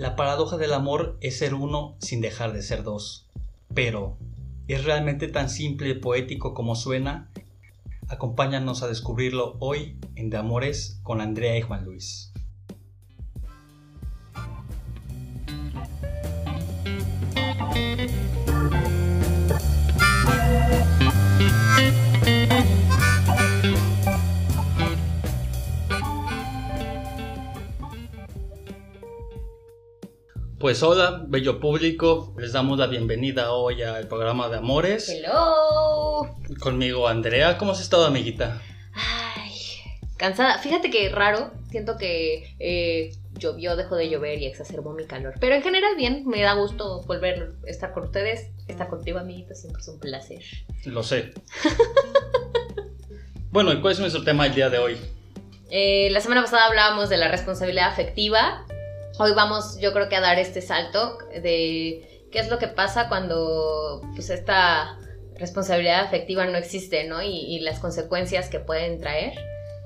La paradoja del amor es ser uno sin dejar de ser dos. Pero, ¿es realmente tan simple y poético como suena? Acompáñanos a descubrirlo hoy en De Amores con Andrea y Juan Luis. Pues hola, bello público, les damos la bienvenida hoy al programa de Amores. Hello. Conmigo Andrea, ¿cómo has estado amiguita? Ay, cansada. Fíjate que raro, siento que eh, llovió, dejó de llover y exacerbó mi calor. Pero en general bien, me da gusto volver a estar con ustedes. Estar contigo, amiguita, siempre es un placer. Lo sé. bueno, ¿y cuál es nuestro tema el día de hoy? Eh, la semana pasada hablábamos de la responsabilidad afectiva Hoy vamos, yo creo que a dar este salto de qué es lo que pasa cuando pues esta responsabilidad afectiva no existe, ¿no? Y, las consecuencias que pueden traer.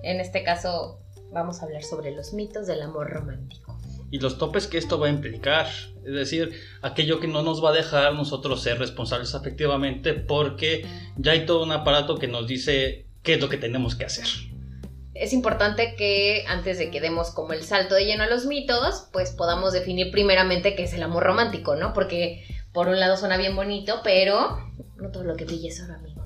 En este caso vamos a hablar sobre los mitos del amor romántico. Y los topes que esto va a implicar. Es decir, aquello que no nos va a dejar nosotros ser responsables afectivamente porque ya hay todo un aparato que nos dice qué es lo que tenemos que hacer es importante que antes de que demos como el salto de lleno a los mitos, pues podamos definir primeramente qué es el amor romántico, ¿no? Porque por un lado suena bien bonito, pero no todo lo que brilla es oro, amigo.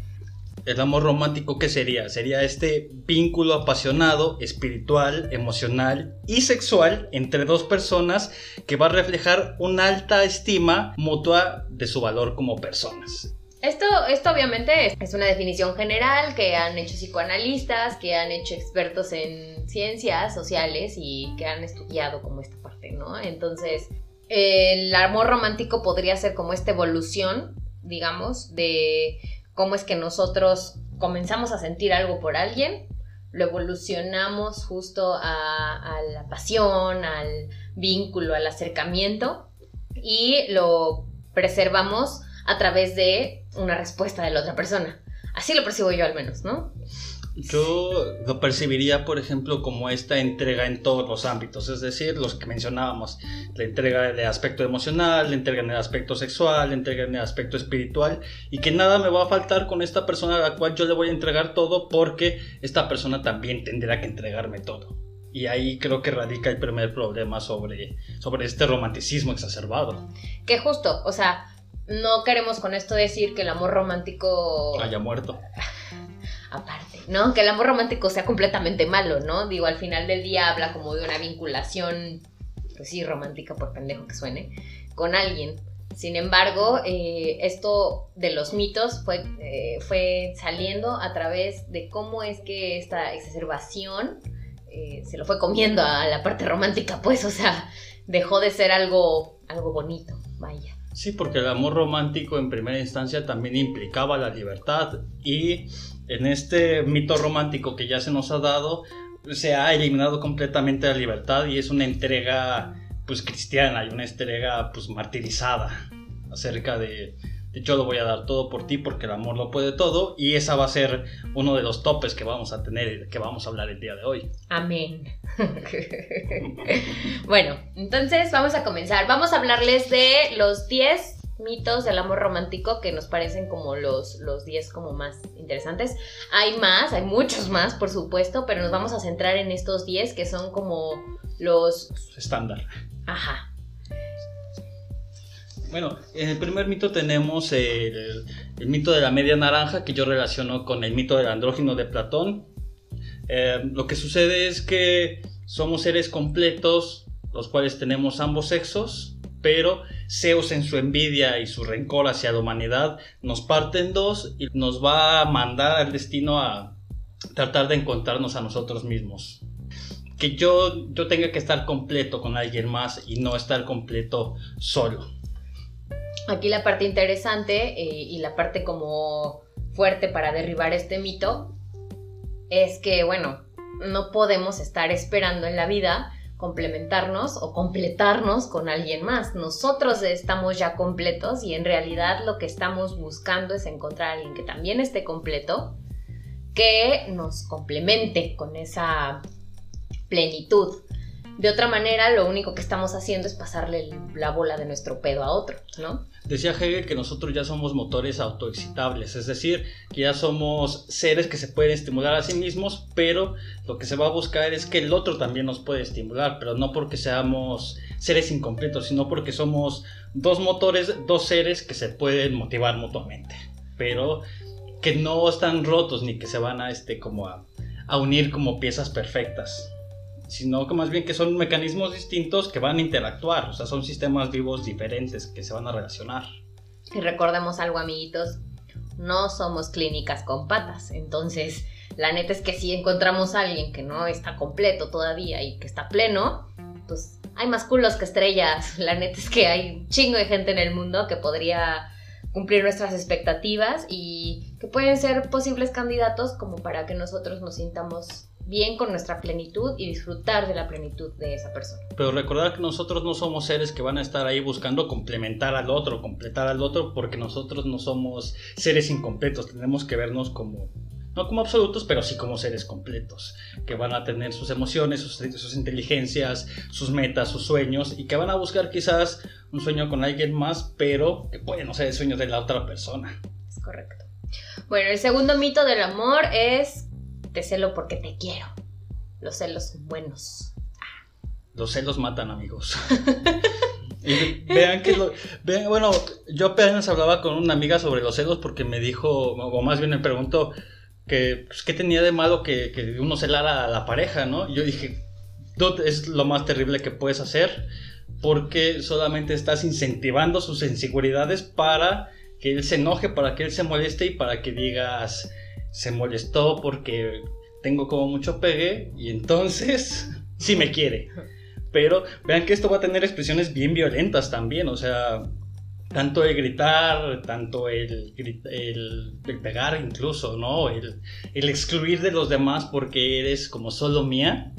El amor romántico, ¿qué sería? Sería este vínculo apasionado, espiritual, emocional y sexual entre dos personas que va a reflejar una alta estima mutua de su valor como personas. Esto, esto obviamente es una definición general que han hecho psicoanalistas, que han hecho expertos en ciencias sociales y que han estudiado como esta parte, ¿no? Entonces, el amor romántico podría ser como esta evolución, digamos, de cómo es que nosotros comenzamos a sentir algo por alguien, lo evolucionamos justo a, a la pasión, al vínculo, al acercamiento y lo preservamos a través de una respuesta de la otra persona. Así lo percibo yo al menos, ¿no? Yo lo percibiría, por ejemplo, como esta entrega en todos los ámbitos, es decir, los que mencionábamos, la entrega de aspecto emocional, la entrega en el aspecto sexual, la entrega en el aspecto espiritual, y que nada me va a faltar con esta persona a la cual yo le voy a entregar todo porque esta persona también tendrá que entregarme todo. Y ahí creo que radica el primer problema sobre, sobre este romanticismo exacerbado. Que justo, o sea, no queremos con esto decir que el amor romántico haya muerto. Aparte, ¿no? Que el amor romántico sea completamente malo, ¿no? Digo, al final del día habla como de una vinculación, pues sí, romántica por pendejo que suene, con alguien. Sin embargo, eh, esto de los mitos fue, eh, fue saliendo a través de cómo es que esta exacerbación eh, se lo fue comiendo a la parte romántica, pues, o sea, dejó de ser algo, algo bonito, vaya. Sí, porque el amor romántico en primera instancia también implicaba la libertad y en este mito romántico que ya se nos ha dado se ha eliminado completamente la libertad y es una entrega pues cristiana y una entrega pues martirizada acerca de yo lo voy a dar todo por ti porque el amor lo puede todo y esa va a ser uno de los topes que vamos a tener, que vamos a hablar el día de hoy. Amén. bueno, entonces vamos a comenzar. Vamos a hablarles de los 10 mitos del amor romántico que nos parecen como los, los 10 como más interesantes. Hay más, hay muchos más, por supuesto, pero nos vamos a centrar en estos 10 que son como los... Estándar. Ajá, bueno, en el primer mito tenemos el, mito de la media naranja que yo relaciono con el mito del andrógino de Platón. Eh, lo que sucede es que somos seres completos, los cuales tenemos ambos sexos, pero Zeus en su envidia y su rencor hacia la humanidad nos parte en dos y nos va a mandar al destino a tratar de encontrarnos a nosotros mismos. Que yo, yo tenga que estar completo con alguien más y no estar completo solo. Aquí la parte interesante eh, y la parte como fuerte para derribar este mito es que, bueno, no podemos estar esperando en la vida complementarnos o completarnos con alguien más. Nosotros estamos ya completos y en realidad lo que estamos buscando es encontrar a alguien que también esté completo, que nos complemente con esa plenitud. De otra manera, lo único que estamos haciendo es pasarle la bola de nuestro pedo a otro, ¿no? Decía Hegel que nosotros ya somos motores autoexcitables, es decir, que ya somos seres que se pueden estimular a sí mismos, pero lo que se va a buscar es que el otro también nos puede estimular, pero no porque seamos seres incompletos, sino porque somos dos motores, dos seres que se pueden motivar mutuamente, pero que no están rotos ni que se van a este como a, a unir como piezas perfectas sino que más bien que son mecanismos distintos que van a interactuar, o sea, son sistemas vivos diferentes que se van a relacionar. Y recordemos algo, amiguitos, no somos clínicas con patas, entonces la neta es que si encontramos a alguien que no está completo todavía y que está pleno, pues hay más culos que estrellas, la neta es que hay un chingo de gente en el mundo que podría cumplir nuestras expectativas y que pueden ser posibles candidatos como para que nosotros nos sintamos bien con nuestra plenitud y disfrutar de la plenitud de esa persona. Pero recordar que nosotros no somos seres que van a estar ahí buscando complementar al otro, completar al otro, porque nosotros no somos seres incompletos, tenemos que vernos como no como absolutos, pero sí como seres completos, que van a tener sus emociones, sus, sus, inteligencias, sus metas, sus sueños, y que van a buscar quizás un sueño con alguien más, pero que puede no ser el sueño de la otra persona. Es correcto. Bueno, el segundo mito del amor es te celo porque te quiero. Los celos son buenos. Los celos matan, amigos. y vean que lo, vean, bueno, yo apenas hablaba con una amiga sobre los celos porque me dijo, o más bien me preguntó que pues, qué tenía de malo que, que, uno celara a la pareja, ¿no? yo dije, es lo más terrible que puedes hacer porque solamente estás incentivando sus inseguridades para que él se enoje, para que él se moleste y para que digas, se molestó porque tengo como mucho pegue y entonces sí me quiere. Pero vean que esto va a tener expresiones bien violentas también, o sea, tanto el gritar, tanto el, el, pegar incluso, ¿no? El, el, excluir de los demás porque eres como solo mía.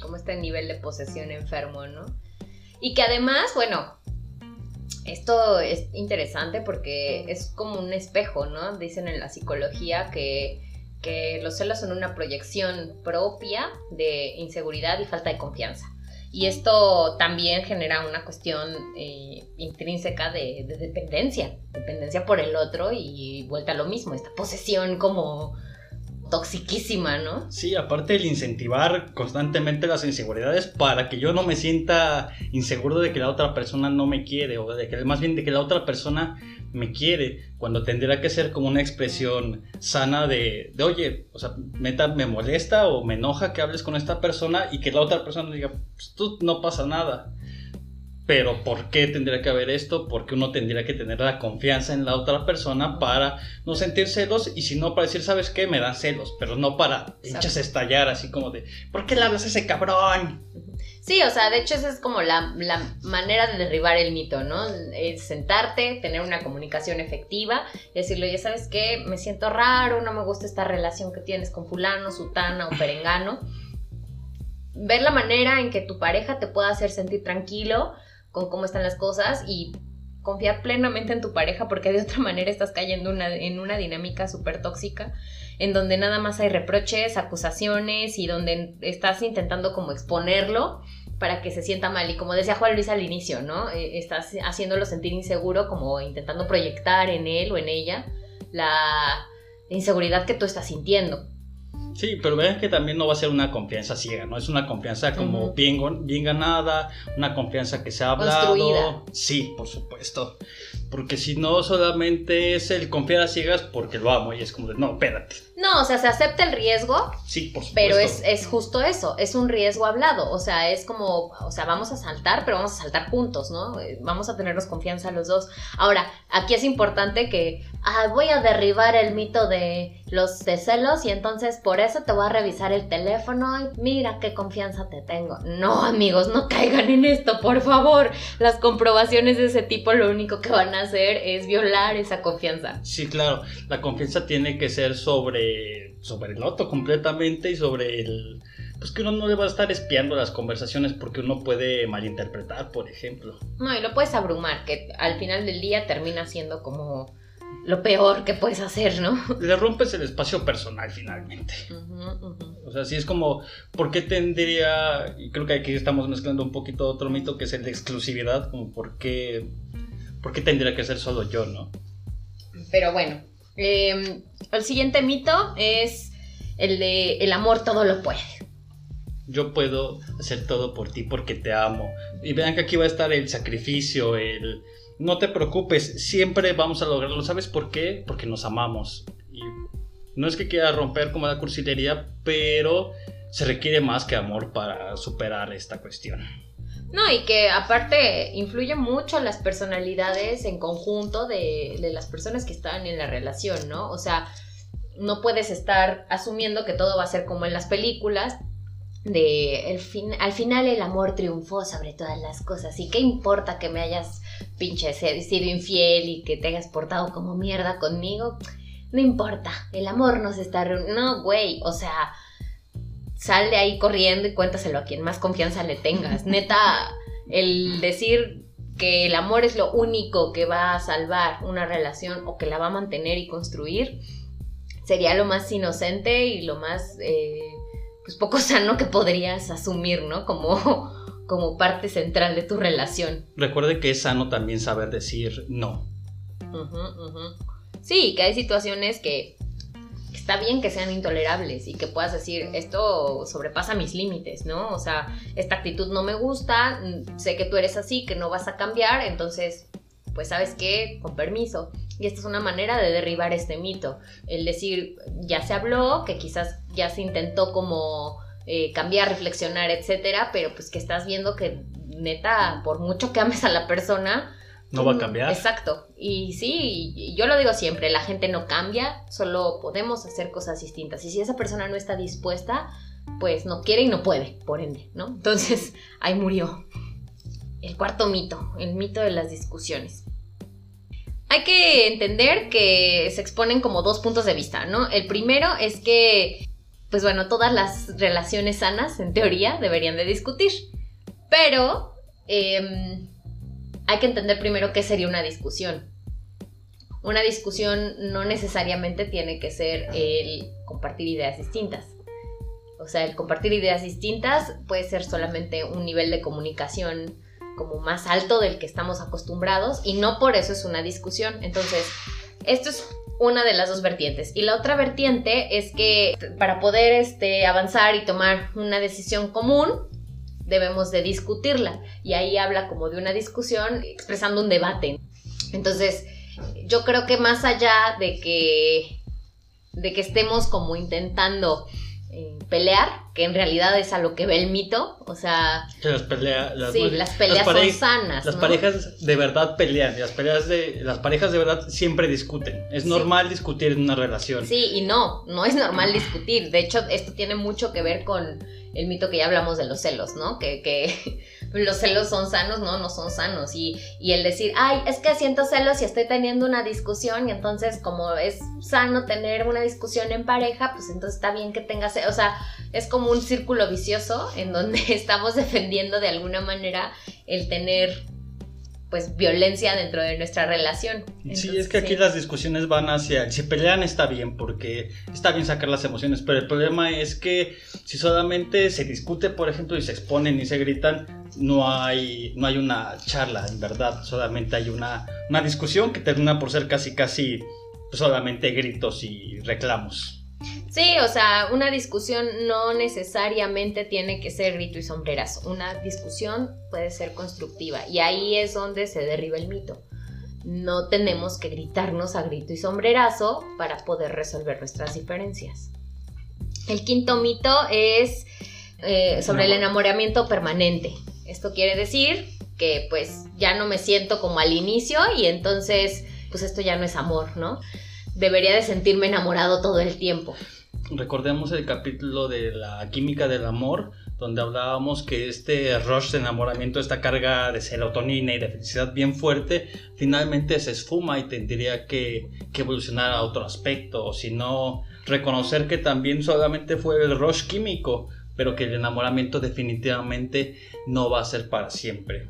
Como este nivel de posesión enfermo, ¿no? Y que además, bueno, esto es interesante porque es como un espejo, ¿no? Dicen en la psicología que, los celos son una proyección propia de inseguridad y falta de confianza. Y esto también genera una cuestión eh, intrínseca de, de, dependencia, dependencia por el otro y vuelta a lo mismo, esta posesión como toxiquísima, ¿no? Sí, aparte el incentivar constantemente las inseguridades para que yo no me sienta inseguro de que la otra persona no me quiere o de que más bien de que la otra persona me quiere, cuando tendría que ser como una expresión sana de, de oye, o sea, meta, me molesta o me enoja que hables con esta persona y que la otra persona diga, pues tú no pasa nada. Pero ¿por qué tendría que haber esto? Porque uno tendría que tener la confianza en la otra persona para no sentir celos y si no para decir, ¿sabes qué? Me dan celos, pero no para hinchas estallar así como de, ¿por qué le hablas a ese cabrón? Sí, o sea, de hecho esa es como la, manera de derribar el mito, ¿no? Es sentarte, tener una comunicación efectiva y decirle, ya sabes qué, me siento raro, no me gusta esta relación que tienes con fulano, sutana o perengano. Ver la manera en que tu pareja te pueda hacer sentir tranquilo con cómo están las cosas y confiar plenamente en tu pareja porque de otra manera estás cayendo en una dinámica súper tóxica en donde nada más hay reproches, acusaciones y donde estás intentando como exponerlo para que se sienta mal. Y como decía Juan Luis al inicio, ¿no? Eh, estás haciéndolo sentir inseguro como intentando proyectar en él o en ella la inseguridad que tú estás sintiendo. Sí, pero vean que también no va a ser una confianza ciega, ¿no? Es una confianza como bien, bien ganada, una confianza que se ha hablado. Construida. Sí, por supuesto. Porque si no, solamente es el confiar a ciegas porque lo amo y es como de, no, espérate. No, o sea, se acepta el riesgo. Sí, por supuesto. Pero es, es, justo eso, es un riesgo hablado. O sea, es como, o sea, vamos a saltar, pero vamos a saltar juntos, ¿no? Eh, vamos a tenernos confianza los dos. Ahora, aquí es importante que, ah, voy a derribar el mito de los de celos y entonces por eso te voy a revisar el teléfono y mira qué confianza te tengo. No, amigos, no caigan en esto, por favor. Las comprobaciones de ese tipo lo único que van a hacer es violar esa confianza. Sí, claro, la confianza tiene que ser sobre sobre, el otro completamente y sobre el... Pues que uno no le va a estar espiando las conversaciones porque uno puede malinterpretar, por ejemplo. No, y lo puedes abrumar, que al final del día termina siendo como lo peor que puedes hacer, ¿no? Le rompes el espacio personal finalmente. O sea, sí es como, ¿por qué tendría, y creo que aquí estamos mezclando un poquito otro mito que es el de exclusividad, como por qué, por qué tendría que ser solo yo, ¿no? Pero bueno, em, el siguiente mito es el de el amor todo lo puede. Yo puedo hacer todo por ti porque te amo. Y vean que aquí va a estar el sacrificio, el no te preocupes, siempre vamos a lograrlo. ¿Sabes por qué? Porque nos amamos. Y no es que quiera romper como la cursilería, pero se requiere más que amor para superar esta cuestión. No, y que aparte influye mucho las personalidades en conjunto de, de, las personas que están en la relación, ¿no? O sea, no puedes estar asumiendo que todo va a ser como en las películas, de el fin, al final el amor triunfó sobre todas las cosas. ¿Y qué importa que me hayas pinche sido infiel y que te hayas portado como mierda conmigo? No importa, el amor nos está No, güey, o sea, sal de ahí corriendo y cuéntaselo a quien más confianza le tengas. Neta, el decir que el amor es lo único que va a salvar una relación o que la va a mantener y construir, sería lo más inocente y lo más... Eh, pues poco sano que podrías asumir, ¿no? Como, como parte central de tu relación. Recuerde que es sano también saber decir no. Sí, que hay situaciones que está bien que sean intolerables y que puedas decir, esto sobrepasa mis límites, ¿no? O sea, esta actitud no me gusta, sé que tú eres así, que no vas a cambiar, entonces, pues sabes qué, con permiso. Y esta es una manera de derribar este mito. El decir, ya se habló, que quizás ya se intentó como eh, cambiar, reflexionar, etcétera, pero pues que estás viendo que neta, por mucho que ames a la persona, no va a cambiar. Exacto. Y sí, yo lo digo siempre, la gente no cambia, solo podemos hacer cosas distintas. Y si esa persona no está dispuesta, pues no quiere y no puede, por ende, ¿no? Entonces, ahí murió. El cuarto mito, el mito de las discusiones. Hay que entender que se exponen como dos puntos de vista, ¿no? El primero es que, pues bueno, todas las relaciones sanas, en teoría, deberían de discutir. Pero em, hay que entender primero qué sería una discusión. Una discusión no necesariamente tiene que ser el compartir ideas distintas. O sea, el compartir ideas distintas puede ser solamente un nivel de comunicación como más alto del que estamos acostumbrados y no por eso es una discusión. Entonces, esto es una de las dos vertientes. Y la otra vertiente es que para poder este, avanzar y tomar una decisión común, debemos de discutirla. Y ahí habla como de una discusión expresando un debate. Entonces, yo creo que más allá de que, de que estemos como intentando eh, pelear, que en realidad es a lo que ve el mito, o sea... las, peleas son sanas. Las parejas de verdad pelean, las, peleas de, las parejas de verdad siempre discuten. Es normal discutir en una relación. Sí, y no, no es normal discutir. De hecho, esto tiene mucho que ver con el mito que ya hablamos de los celos, ¿no? Que, que los celos son sanos, no, no son sanos. Y, y, el decir, ay, es que siento celos y estoy teniendo una discusión y entonces como es sano tener una discusión en pareja, pues entonces está bien que tengas, o sea, es como un círculo vicioso en donde estamos defendiendo de alguna manera el tener pues violencia dentro de nuestra relación. sí, es que aquí las discusiones van hacia, si pelean está bien, porque está bien sacar las emociones, pero el problema es que si solamente se discute, por ejemplo, y se exponen y se gritan, no hay, no hay una charla, en verdad, solamente hay una, una discusión que termina por ser casi, casi solamente gritos y reclamos. Sí, o sea, una discusión no necesariamente tiene que ser grito y sombreras. Una discusión puede ser constructiva y ahí es donde se derriba el mito. No tenemos que gritarnos a grito y sombrerazo para poder resolver nuestras diferencias. El quinto mito es eh, sobre el enamoramiento permanente. Esto quiere decir que pues ya no me siento como al inicio y entonces pues esto ya no es amor, ¿no? Debería de sentirme enamorado todo el tiempo recordemos el capítulo de la química del amor, donde hablábamos que este rush de enamoramiento, esta carga de serotonina y de felicidad bien fuerte, finalmente se esfuma y tendría que, evolucionar a otro aspecto, o si no, reconocer que también solamente fue el rush químico, pero que el enamoramiento definitivamente no va a ser para siempre.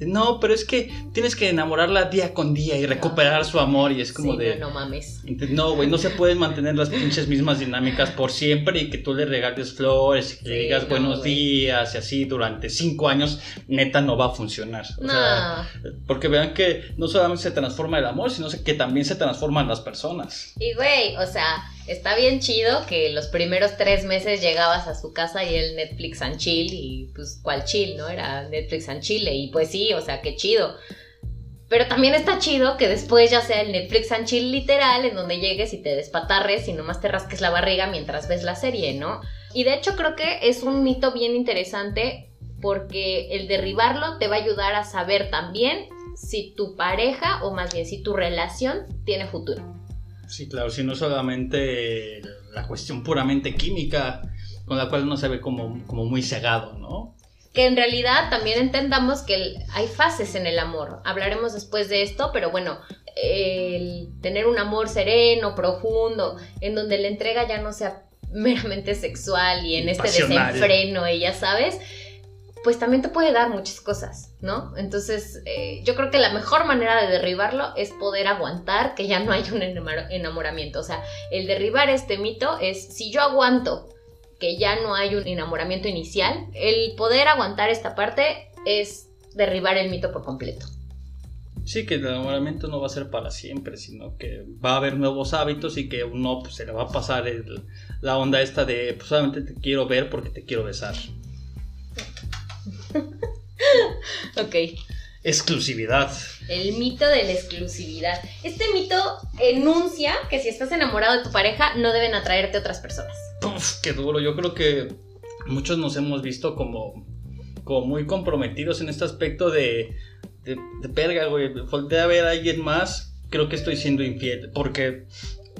No, pero es que tienes que enamorarla día con día y recuperar su amor y es como Sí, de... no, no mames. No, güey, no se pueden mantener las pinches mismas dinámicas por siempre y que tú le regales flores y que le Sí, digas no, buenos güey. días y así durante cinco años, neta no va a funcionar. O sea, No. porque vean que no solamente se transforma el amor, sino que también se transforman las personas. Y güey, o sea, está bien chido que los primeros tres meses llegabas a su casa y el Netflix and chill y pues cuál chill, ¿no? Era Netflix and Chile y pues sí, o sea, qué chido. Pero también está chido que después ya sea el Netflix and chill literal en donde llegues y te despatarres y nomás te rasques la barriga mientras ves la serie, ¿no? Y de hecho creo que es un mito bien interesante porque el derribarlo te va a ayudar a saber también si tu pareja o más bien si tu relación tiene futuro. Sí, claro, si no solamente la cuestión puramente química, con la cual uno se ve como, como muy cegado, ¿no? que en realidad también entendamos que hay fases en el amor. Hablaremos después de esto, pero bueno, el tener un amor sereno, profundo, en donde la entrega ya no sea meramente sexual y en este Pasional. desenfreno, y ya sabes, pues también te puede dar muchas cosas, ¿no? Entonces, eh, yo creo que la mejor manera de derribarlo es poder aguantar que ya no hay un enamor- enamoramiento. O sea, el derribar este mito es, si yo aguanto que ya no hay un enamoramiento inicial, el poder aguantar esta parte es derribar el mito por completo. Sí, que el enamoramiento no va a ser para siempre, sino que va a haber nuevos hábitos y que uno pues, se le va a pasar la onda esta de pues, solamente te quiero ver porque te quiero besar. Ok. Exclusividad. El mito de la exclusividad. Este mito enuncia que si estás enamorado de tu pareja no deben atraerte otras personas. Uf, qué duro. Yo creo que muchos nos hemos visto como, como muy comprometidos en este aspecto de, de, de verga, güey. Voltea a ver a alguien más, creo que estoy siendo infiel. Porque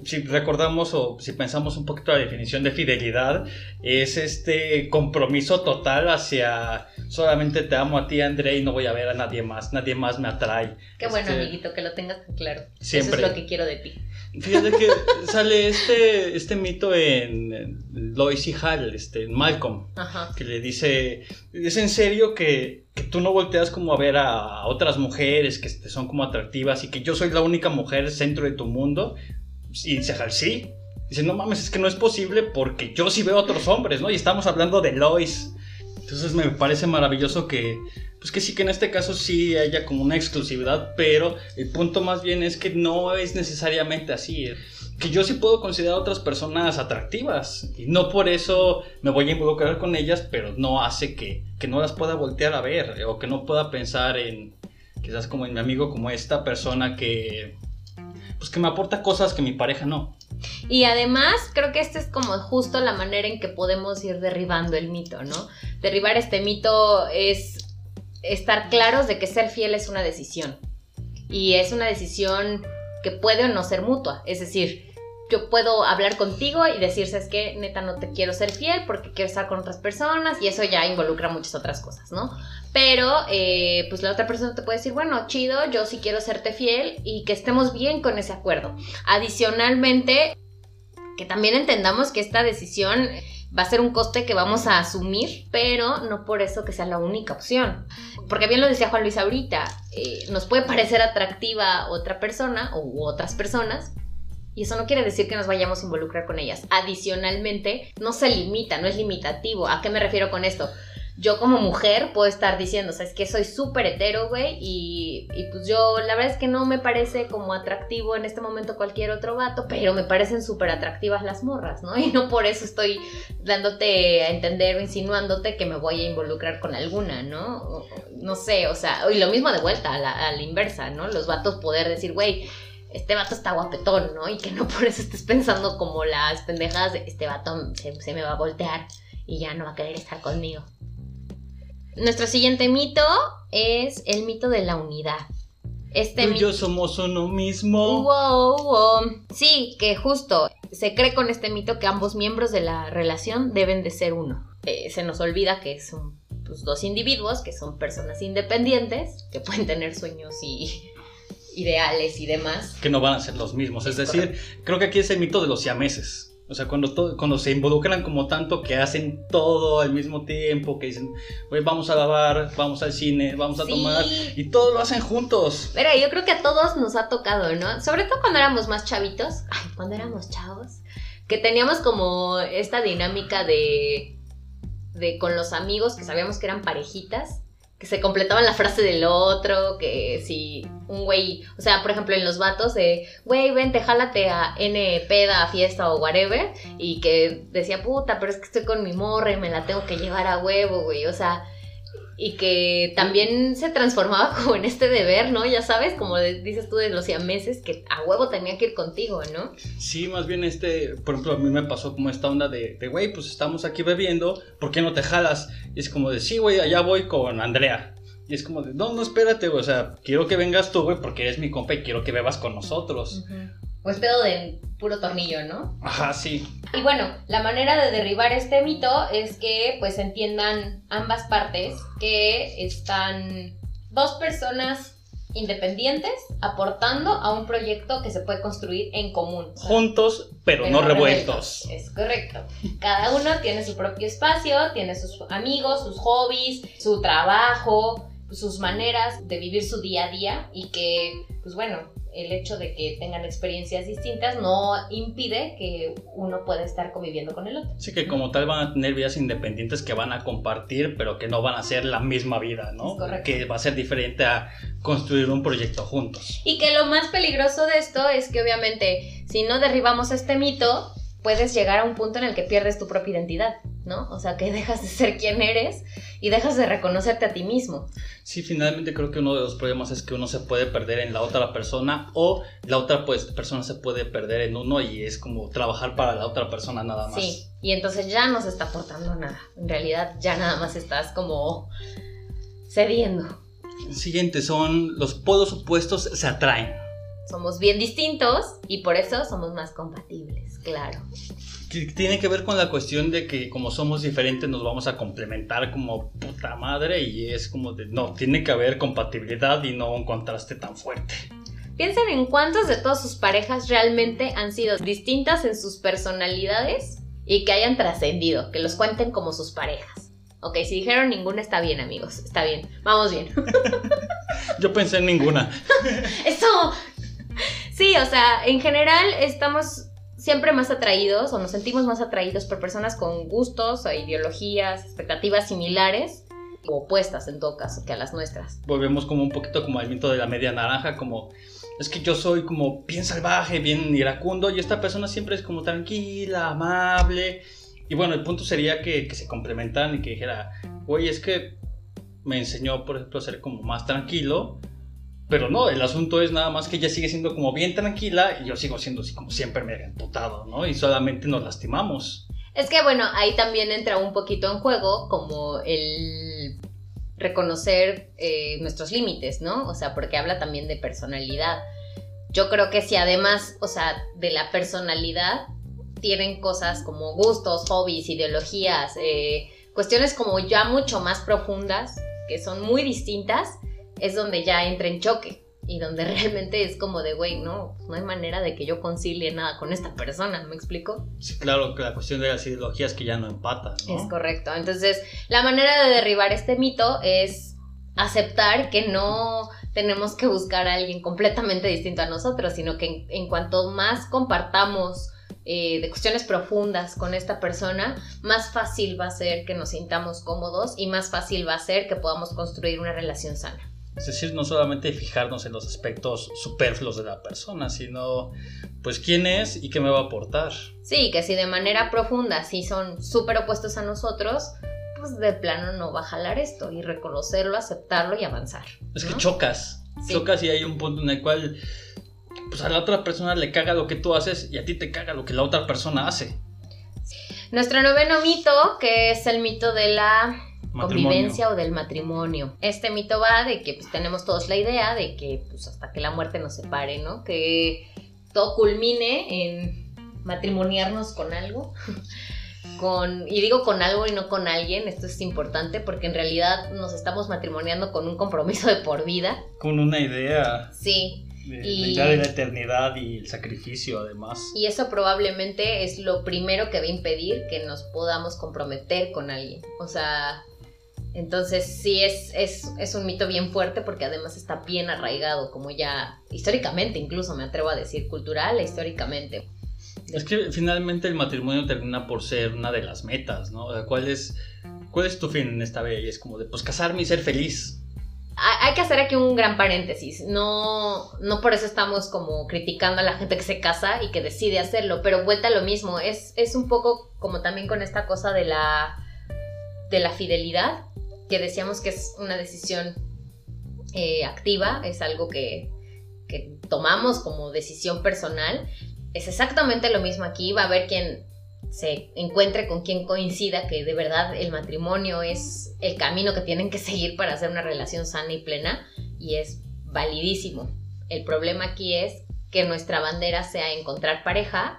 si recordamos o si pensamos un poquito la definición de fidelidad, es este compromiso total hacia solamente te amo a ti, André, y no voy a ver a nadie más. Nadie más me atrae. Qué bueno, Este, amiguito, que lo tengas tan claro. Siempre. Eso es lo que quiero de ti. Fíjate que sale este, este mito en, Lois y Hal, este, en Malcolm, Ajá. que le dice, ¿es en serio que, que tú no volteas como a ver a, otras mujeres que te son como atractivas y que yo soy la única mujer centro de tu mundo? Y dice Hal, sí. Dice, no mames, es que no es posible porque yo sí veo a otros hombres, ¿no? Y estamos hablando de Lois. Entonces me parece maravilloso que, pues que sí que en este caso sí haya como una exclusividad, pero el punto más bien es que no es necesariamente así. Que yo sí puedo considerar a otras personas atractivas y no por eso me voy a involucrar con ellas, pero no hace que, que no las pueda voltear a ver o que no pueda pensar en quizás como en mi amigo, como esta persona que pues que me aporta cosas que mi pareja no. Y además, creo que esta es como justo la manera en que podemos ir derribando el mito, ¿no? Derribar este mito es estar claros de que ser fiel es una decisión. Y es una decisión que puede o no ser mutua. Es decir, yo puedo hablar contigo y decir, ¿sabes qué? Neta, no te quiero ser fiel porque quiero estar con otras personas y eso ya involucra muchas otras cosas, ¿no? Pero, eh, pues la otra persona te puede decir, bueno, chido, yo sí quiero serte fiel y que estemos bien con ese acuerdo. Adicionalmente, que también entendamos que esta decisión va a ser un coste que vamos a asumir, pero no por eso que sea la única opción. Porque bien lo decía Juan Luis ahorita, eh, nos puede parecer atractiva otra persona u otras personas, y eso no quiere decir que nos vayamos a involucrar con ellas. Adicionalmente, no se limita, no es limitativo. ¿A qué me refiero con esto? Yo como mujer puedo estar diciendo, sabes que soy súper hetero, güey, y, pues yo la verdad es que no me parece como atractivo en este momento cualquier otro vato, pero me parecen súper atractivas las morras, ¿no? Y no por eso estoy dándote a entender o insinuándote que me voy a involucrar con alguna, ¿no? No sé, o sea, y lo mismo de vuelta, a la, a la inversa, ¿no? Los vatos poder decir, güey, este vato está guapetón, ¿no? Y que no por eso estés pensando como las pendejadas de este vato se, se me va a voltear y ya no va a querer estar conmigo. Nuestro siguiente mito es el mito de la unidad. Este Tú y yo somos uno mismo. Wow, wow. Sí, que justo se cree con este mito que ambos miembros de la relación deben de ser uno. Eh, se nos olvida que son pues, dos individuos, que son personas independientes, que pueden tener sueños y ideales y demás. que no van a ser los mismos. Es decir, creo que aquí es el mito de los siameses. O sea, cuando, todo, cuando se involucran como tanto que hacen todo al mismo tiempo, que dicen, güey, vamos a lavar, vamos al cine, vamos a Sí. tomar, y todo lo hacen juntos. Pero yo creo que a todos nos ha tocado, ¿no? Sobre todo cuando éramos más chavitos, ay, cuando éramos chavos, que teníamos como esta dinámica de, de con los amigos que sabíamos que eran parejitas, que se completaban la frase del otro, que si un güey, o sea, por ejemplo en los vatos de, güey, vente, jálate a N peda, fiesta o whatever, y que decía, puta, pero es que estoy con mi morra y me la tengo que llevar a huevo, güey, o sea, y que también se transformaba como en este deber, ¿no? Ya sabes, como de- dices tú de los siameses, que a huevo tenía que ir contigo, ¿no? Sí, más bien este, por ejemplo, a mí me pasó como esta onda de, de, güey, pues estamos aquí bebiendo, ¿por qué no te jalas? Y es como de, sí, güey, allá voy con Andrea. Y es como de, no, no, espérate, güey, o sea, quiero que vengas tú, güey, porque eres mi compa y quiero que bebas con nosotros. Pues pedo de puro tornillo, ¿no? Ajá, sí. Y bueno, la manera de derribar este mito es que pues entiendan ambas partes que están dos personas independientes aportando a un proyecto que se puede construir en común. Juntos, pero, no revueltos. Es correcto. Cada uno tiene su propio espacio, tiene sus amigos, sus hobbies, su trabajo, sus maneras de vivir su día a día y que, pues bueno, el hecho de que tengan experiencias distintas no impide que uno pueda estar conviviendo con el otro. Sí que como tal van a tener vidas independientes que van a compartir, pero que no van a ser la misma vida, ¿no? Correcto. Que va a ser diferente a construir un proyecto juntos. Y que lo más peligroso de esto es que obviamente si no derribamos este mito, puedes llegar a un punto en el que pierdes tu propia identidad, ¿no? O sea, que dejas de ser quien eres y dejas de reconocerte a ti mismo. Sí, finalmente creo que uno de los problemas es que uno se puede perder en la otra persona o la otra pues, persona se puede perder en uno y es como trabajar para la otra persona nada más. Sí, y entonces ya no se está aportando nada. En realidad ya nada más estás como cediendo. Siguiente son los polos opuestos se atraen. Somos bien distintos y por eso somos más compatibles, claro. Tiene que ver con la cuestión de que como somos diferentes nos vamos a complementar como puta madre y es como de no, tiene que haber compatibilidad y no un contraste tan fuerte. Piensen en cuántas de todas sus parejas realmente han sido distintas en sus personalidades y que hayan trascendido, que los cuenten como sus parejas. Ok, si dijeron ninguna está bien amigos, está bien, vamos bien. Yo pensé en ninguna. Eso. Sí, o sea, en general estamos siempre más atraídos o nos sentimos más atraídos por personas con gustos, ideologías, expectativas similares o opuestas en todo caso que a las nuestras. Volvemos como un poquito como al mito de la media naranja, como es que yo soy como bien salvaje, bien iracundo y esta persona siempre es como tranquila, amable. Y bueno, el punto sería que, que se complementaran y que dijera, güey, es que me enseñó, por ejemplo, a ser como más tranquilo. Pero no, el asunto es nada más que ella sigue siendo como bien tranquila y yo sigo siendo así como siempre mega emputado, ¿no? Y solamente nos lastimamos. Es que bueno, ahí también entra un poquito en juego como el reconocer eh, nuestros límites, ¿no? O sea, porque habla también de personalidad. Yo creo que si además, o sea, de la personalidad tienen cosas como gustos, hobbies, ideologías, eh, cuestiones como ya mucho más profundas, que son muy distintas, es donde ya entra en choque y donde realmente es como de, güey, no, no hay manera de que yo concilie nada con esta persona, ¿me explico? Sí, claro que la cuestión de las ideologías que ya no empatan, ¿no? Es correcto. Entonces, la manera de derribar este mito es aceptar que no tenemos que buscar a alguien completamente distinto a nosotros, sino que en, en cuanto más compartamos eh, de cuestiones profundas con esta persona, más fácil va a ser que nos sintamos cómodos y más fácil va a ser que podamos construir una relación sana. Es decir, no solamente fijarnos en los aspectos superfluos de la persona, sino pues quién es y qué me va a aportar. Sí, que si de manera profunda sí son súper opuestos a nosotros, pues de plano no va a jalar esto y reconocerlo, aceptarlo y avanzar. Es que chocas, Sí. chocas y hay un punto en el cual pues a la otra persona le caga lo que tú haces y a ti te caga lo que la otra persona hace. Nuestro noveno mito, que es el mito de la. Convivencia o del matrimonio. Este mito va de que pues, tenemos todos la idea de que pues, hasta que la muerte nos separe, ¿no? Que todo culmine en matrimoniarnos con algo. Con, y digo con algo y no con alguien, esto es importante porque en realidad nos estamos matrimoniando con un compromiso de por vida. Con una idea. Sí, la idea de la eternidad y el sacrificio además. Y eso probablemente es lo primero que va a impedir que nos podamos comprometer con alguien. O sea, entonces sí es, es, es, un mito bien fuerte porque además está bien arraigado, como ya históricamente, incluso me atrevo a decir cultural e históricamente. Es que finalmente el matrimonio termina por ser una de las metas, ¿no? ¿Cuál es, cuál es tu fin en esta vida? Y es como de, pues casarme y ser feliz. Hay que hacer aquí un gran paréntesis. No, no por eso estamos como criticando a la gente que se casa y que decide hacerlo, pero vuelta a lo mismo. Es, es un poco como también con esta cosa de la, de la fidelidad que decíamos que es una decisión eh, activa, es algo que, que tomamos como decisión personal, es exactamente lo mismo aquí, va a haber quien se encuentre con quien coincida que de verdad el matrimonio es el camino que tienen que seguir para hacer una relación sana y plena y es validísimo. El problema aquí es que nuestra bandera sea encontrar pareja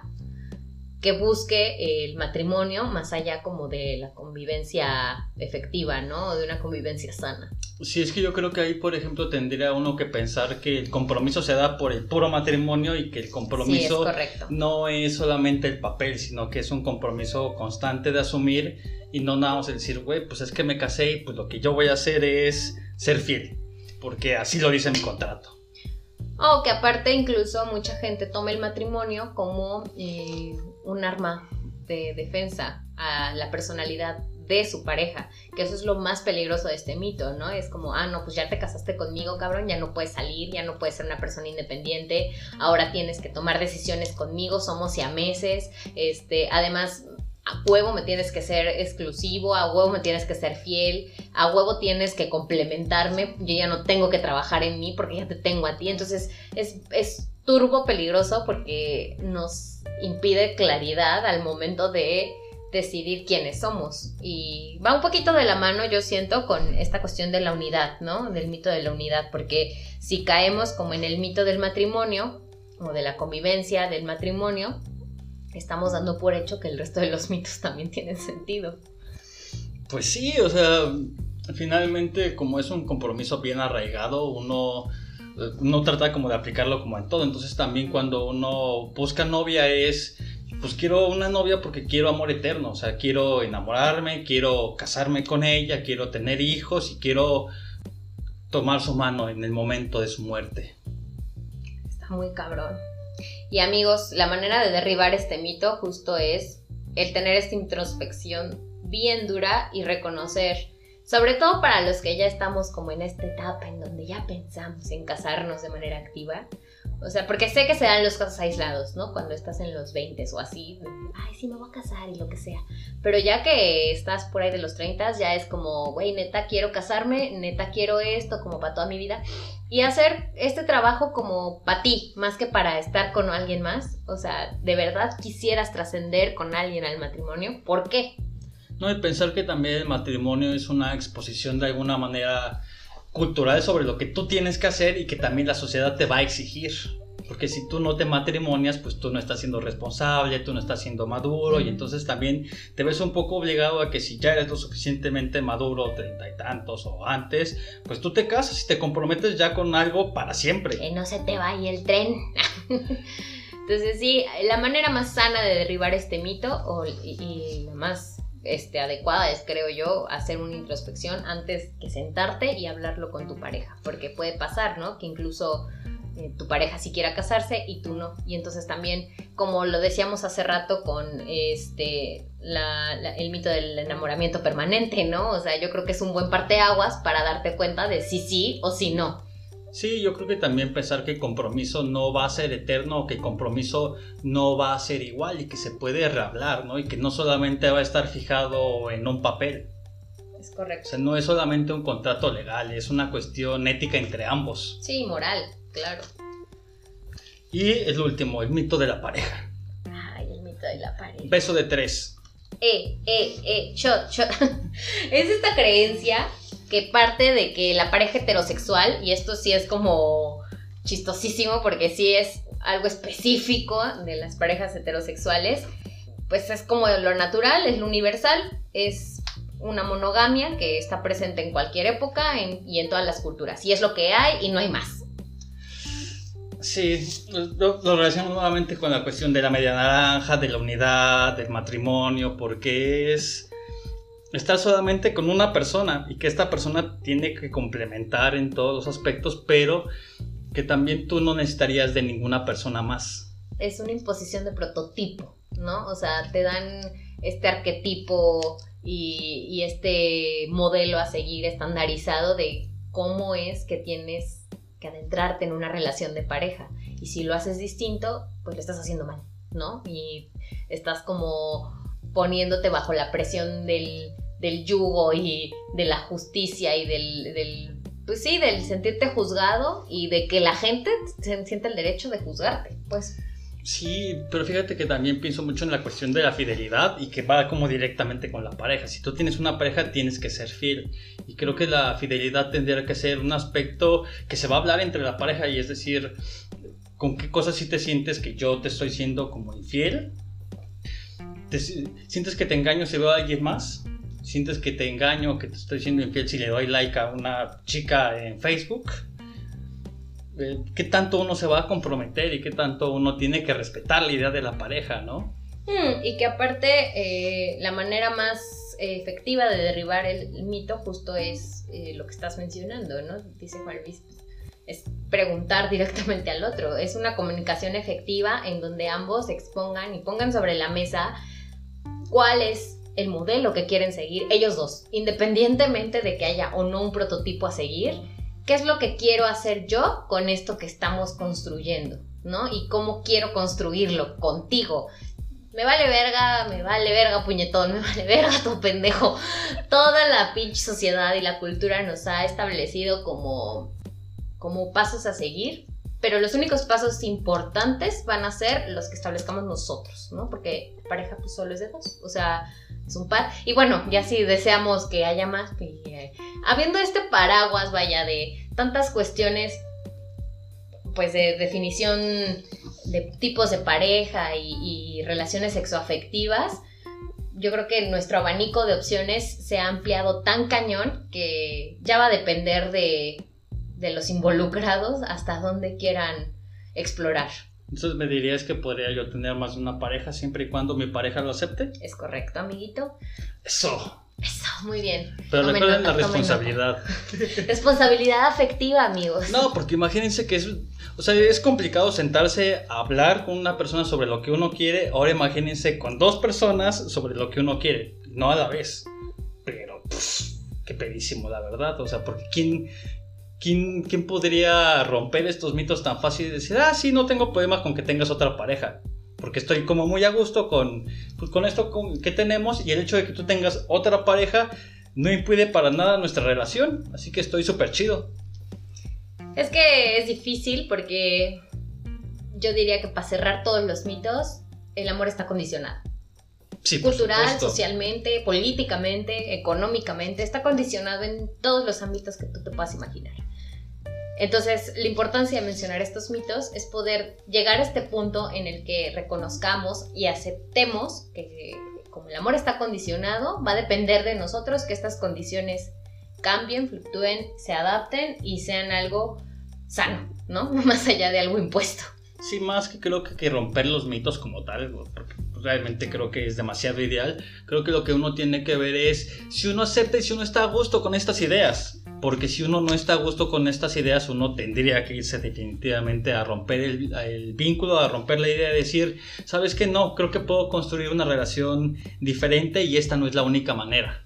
que busque el matrimonio más allá como de la convivencia efectiva, ¿no? De una convivencia sana. Sí, es que yo creo que ahí, por ejemplo, tendría uno que pensar que el compromiso se da por el puro matrimonio y que el compromiso no es solamente el papel, sino que es un compromiso constante de asumir y no nada más decir, güey, pues es que me casé y pues lo que yo voy a hacer es ser fiel, porque así lo dice mi contrato. O que aparte incluso mucha gente toma el matrimonio como eh, un arma de defensa a la personalidad de su pareja, que eso es lo más peligroso de este mito, ¿no? Es como, ah, no, pues ya te casaste conmigo, cabrón, ya no puedes salir, ya no puedes ser una persona independiente, ahora tienes que tomar decisiones conmigo, somos siameses, este, además a huevo me tienes que ser exclusivo, a huevo me tienes que ser fiel, a huevo tienes que complementarme, yo ya no tengo que trabajar en mí porque ya te tengo a ti, entonces es, es turbo peligroso porque nos impide claridad al momento de decidir quiénes somos. Y va un poquito de la mano, yo siento, con esta cuestión de la unidad, ¿no? Del mito de la unidad, porque si caemos como en el mito del matrimonio o de la convivencia del matrimonio, estamos dando por hecho que el resto de los mitos también tienen sentido. Pues sí, o sea, finalmente como es un compromiso bien arraigado, uno no trata como de aplicarlo como en todo. Entonces también cuando uno busca novia es, pues quiero una novia porque quiero amor eterno. O sea, quiero enamorarme, quiero casarme con ella, quiero tener hijos y quiero tomar su mano en el momento de su muerte. Está muy cabrón. Y amigos, la manera de derribar este mito justo es el tener esta introspección bien dura y reconocer sobre todo para los que ya estamos como en esta etapa en donde ya pensamos en casarnos de manera activa. O sea, porque sé que se dan los casos aislados, ¿no? Cuando estás en los 20 o así, ay, sí, me voy a casar y lo que sea. Pero ya que estás por ahí de los 30, ya es como, güey, neta quiero casarme, neta quiero esto como para toda mi vida. Y hacer este trabajo como para ti, más que para estar con alguien más. O sea, de verdad quisieras trascender con alguien al matrimonio. ¿Por qué? No, y pensar que también el matrimonio es una exposición de alguna manera cultural sobre lo que tú tienes que hacer y que también la sociedad te va a exigir. Porque si tú no te matrimonias, pues tú no estás siendo responsable, tú no estás siendo maduro y entonces también te ves un poco obligado a que si ya eres lo suficientemente maduro, treinta y tantos o antes, pues tú te casas y te comprometes ya con algo para siempre. Que no se te vaya el tren. entonces sí, la manera más sana de derribar este mito o, y la más este, adecuada es, creo yo, hacer una introspección antes que sentarte y hablarlo con tu pareja, porque puede pasar, ¿no? Que incluso eh, tu pareja sí quiera casarse y tú no. Y entonces también, como lo decíamos hace rato con este, el mito del enamoramiento permanente, ¿no? O sea, yo creo que es un buen parteaguas para darte cuenta de si sí o si no. Sí, yo creo que también pensar que el compromiso no va a ser eterno que el compromiso no va a ser igual y que se puede rehablar, ¿no? Y que no solamente va a estar fijado en un papel. Es correcto. O sea, no es solamente un contrato legal, es una cuestión ética entre ambos. Sí, moral, claro. Y el último, el mito de la pareja. Ay, el mito de la pareja. Beso de tres. Eh, eh, eh, shot, shot. es esta creencia que parte de que la pareja heterosexual, y esto sí es como chistosísimo porque sí es algo específico de las parejas heterosexuales, pues es como lo natural, es lo universal, es una monogamia que está presente en cualquier época y en todas las culturas. Y es lo que hay y no hay más. Sí, lo, lo, nuevamente con la cuestión de la media naranja, de la unidad, del matrimonio, porque es estar solamente con una persona y que esta persona tiene que complementar en todos los aspectos, pero que también tú no necesitarías de ninguna persona más. Es una imposición de prototipo, ¿no? O sea, te dan este arquetipo y, y este modelo a seguir estandarizado de cómo es que tienes que adentrarte en una relación de pareja. Y si lo haces distinto, pues lo estás haciendo mal, ¿no? Y estás como poniéndote bajo la presión del, del yugo y de la justicia y del, del, pues sí, del sentirte juzgado y de que la gente siente el derecho de juzgarte, pues. Sí, pero fíjate que también pienso mucho en la cuestión de la fidelidad y que va como directamente con la pareja. Si tú tienes una pareja, tienes que ser fiel. Y creo que la fidelidad tendría que ser un aspecto que se va a hablar entre la pareja y es decir, con qué cosas sí te sientes que yo te estoy siendo como infiel. ¿Sientes que te engaño si veo a alguien más? ¿Sientes que te engaño, que te estoy siendo infiel si le doy like a una chica en Facebook? Eh, qué tanto uno se va a comprometer y qué tanto uno tiene que respetar la idea de la pareja, ¿no? Hmm, y que aparte eh, la manera más efectiva de derribar el, mito justo es eh, lo que estás mencionando, ¿no? Dice Juan Luis, es preguntar directamente al otro, es una comunicación efectiva en donde ambos expongan y pongan sobre la mesa cuál es el modelo que quieren seguir, ellos dos, independientemente de que haya o no un prototipo a seguir ¿Qué es lo que quiero hacer yo con esto que estamos construyendo? ¿No? Y cómo quiero construirlo contigo. Me vale verga, me vale verga, puñetón, me vale verga, tu pendejo. Toda la pinche sociedad y la cultura nos ha establecido como, como pasos a seguir, pero los únicos pasos importantes van a ser los que establezcamos nosotros, ¿no? Porque pareja pues solo es de dos, o sea, es un par. Y bueno, ya si deseamos que haya más, pues, habiendo este paraguas, vaya, de tantas cuestiones, pues de definición de tipos de pareja y, relaciones sexoafectivas, yo creo que nuestro abanico de opciones se ha ampliado tan cañón que ya va a depender de, de los involucrados hasta dónde quieran explorar. Entonces me dirías que podría yo tener más de una pareja siempre y cuando mi pareja lo acepte. Es correcto, amiguito. Eso. Eso, muy bien. Pero recuerden la responsabilidad. responsabilidad afectiva, amigos. No, porque imagínense que es, o sea, es complicado sentarse a hablar con una persona sobre lo que uno quiere. Ahora imagínense con dos personas sobre lo que uno quiere, no a la vez. Pero, qué pedísimo, la verdad. O sea, porque quién, ¿Quién, podría romper estos mitos tan fácil y decir, ah, sí, no tengo problema con que tengas otra pareja? Porque estoy como muy a gusto con, pues, con esto que tenemos y el hecho de que tú tengas otra pareja no impide para nada nuestra relación. Así que estoy súper chido. Es que es difícil porque yo diría que para cerrar todos los mitos, el amor está condicionado. Sí, Cultural, socialmente, políticamente, económicamente, está condicionado en todos los ámbitos que tú te puedas imaginar. Entonces, la importancia de mencionar estos mitos es poder llegar a este punto en el que reconozcamos y aceptemos que como el amor está condicionado, va a depender de nosotros que estas condiciones cambien, fluctúen, se adapten y sean algo sano, ¿no? Más allá de algo impuesto. Sí, más que creo que, que romper los mitos como tal, porque realmente creo que es demasiado ideal. Creo que lo que uno tiene que ver es si uno acepta y si uno está a gusto con estas ideas. Porque si uno no está a gusto con estas ideas, uno tendría que irse definitivamente a romper el, vínculo, a romper la idea de decir, ¿sabes qué? No, creo que puedo construir una relación diferente y esta no es la única manera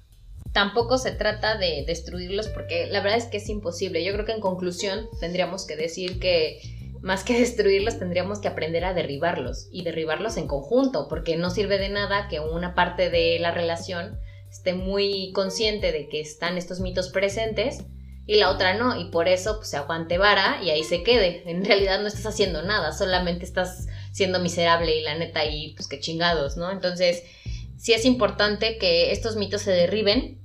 tampoco se trata de destruirlos porque la verdad es que es imposible. Yo creo que en conclusión tendríamos que decir que más que destruirlos, tendríamos que aprender a derribarlos y derribarlos en conjunto, porque no sirve de nada que una parte de la relación esté muy consciente de que están estos mitos presentes y la otra no, y por eso pues, se aguante vara y ahí se quede. En realidad no estás haciendo nada, solamente estás siendo miserable y la neta y pues que chingados, ¿no? Entonces, sí es importante que estos mitos se derriben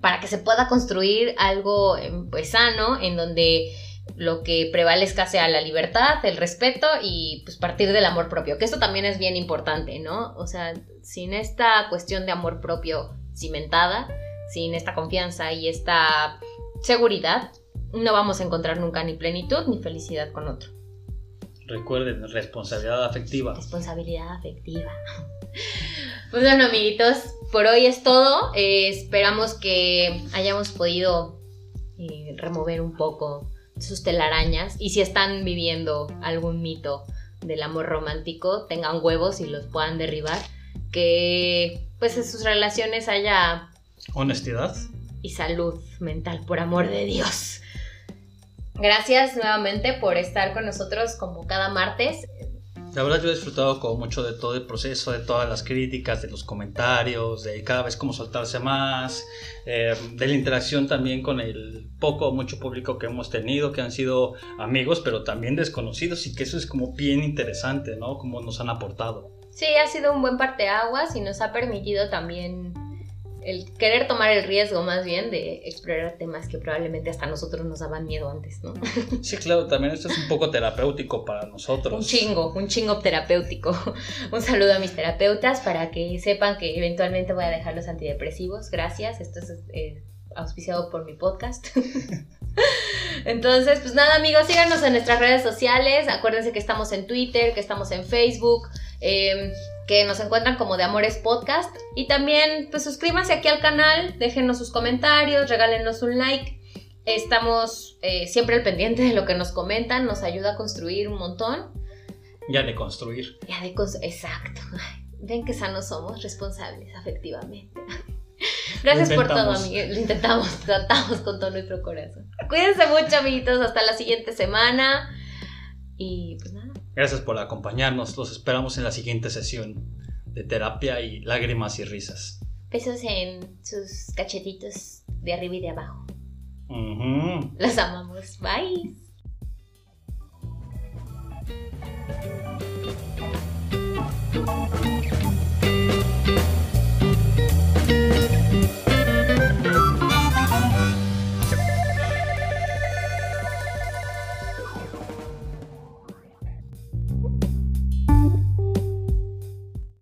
para que se pueda construir algo pues sano en donde lo que prevalezca sea la libertad, el respeto y pues partir del amor propio, que esto también es bien importante, ¿no? O sea, sin esta cuestión de amor propio cimentada, sin esta confianza y esta seguridad, no vamos a encontrar nunca ni plenitud ni felicidad con otro. Recuerden, responsabilidad afectiva. Responsabilidad afectiva. Pues bueno, amiguitos, por hoy es todo. Eh, esperamos que hayamos podido eh, remover un poco sus telarañas y si están viviendo algún mito del amor romántico, tengan huevos y los puedan derribar. Que pues en sus relaciones haya honestidad y salud mental, por amor de Dios. Gracias nuevamente por estar con nosotros como cada martes. La verdad yo he disfrutado como mucho de todo el proceso, de todas las críticas, de los comentarios, de cada vez cómo soltarse más, eh, de la interacción también con el poco o mucho público que hemos tenido, que han sido amigos, pero también desconocidos y que eso es como bien interesante, ¿no? Cómo nos han aportado. Sí, ha sido un buen parteaguas y nos ha permitido también el querer tomar el riesgo más bien de explorar temas que probablemente hasta nosotros nos daban miedo antes, ¿no? Sí, claro, también esto es un poco terapéutico para nosotros. Un chingo, un chingo terapéutico. Un saludo a mis terapeutas para que sepan que eventualmente voy a dejar los antidepresivos. Gracias, esto es eh, auspiciado por mi podcast. Entonces, pues nada amigos, síganos en nuestras redes sociales. Acuérdense que estamos en Twitter, que estamos en Facebook. Eh, que nos encuentran como de Amores Podcast. Y también, pues suscríbanse aquí al canal, déjenos sus comentarios, regálenos un like. Estamos eh, siempre al pendiente de lo que nos comentan, nos ayuda a construir un montón. Ya de construir. Ya de construir, exacto. Ven que sanos somos, responsables, afectivamente. Gracias por todo, amiguitos. Lo intentamos, tratamos con todo nuestro corazón. Cuídense mucho, amiguitos. Hasta la siguiente semana. Y pues nada. Gracias por acompañarnos. Los esperamos en la siguiente sesión de terapia y lágrimas y risas. Besos en sus cachetitos de arriba y de abajo. Los amamos. Bye.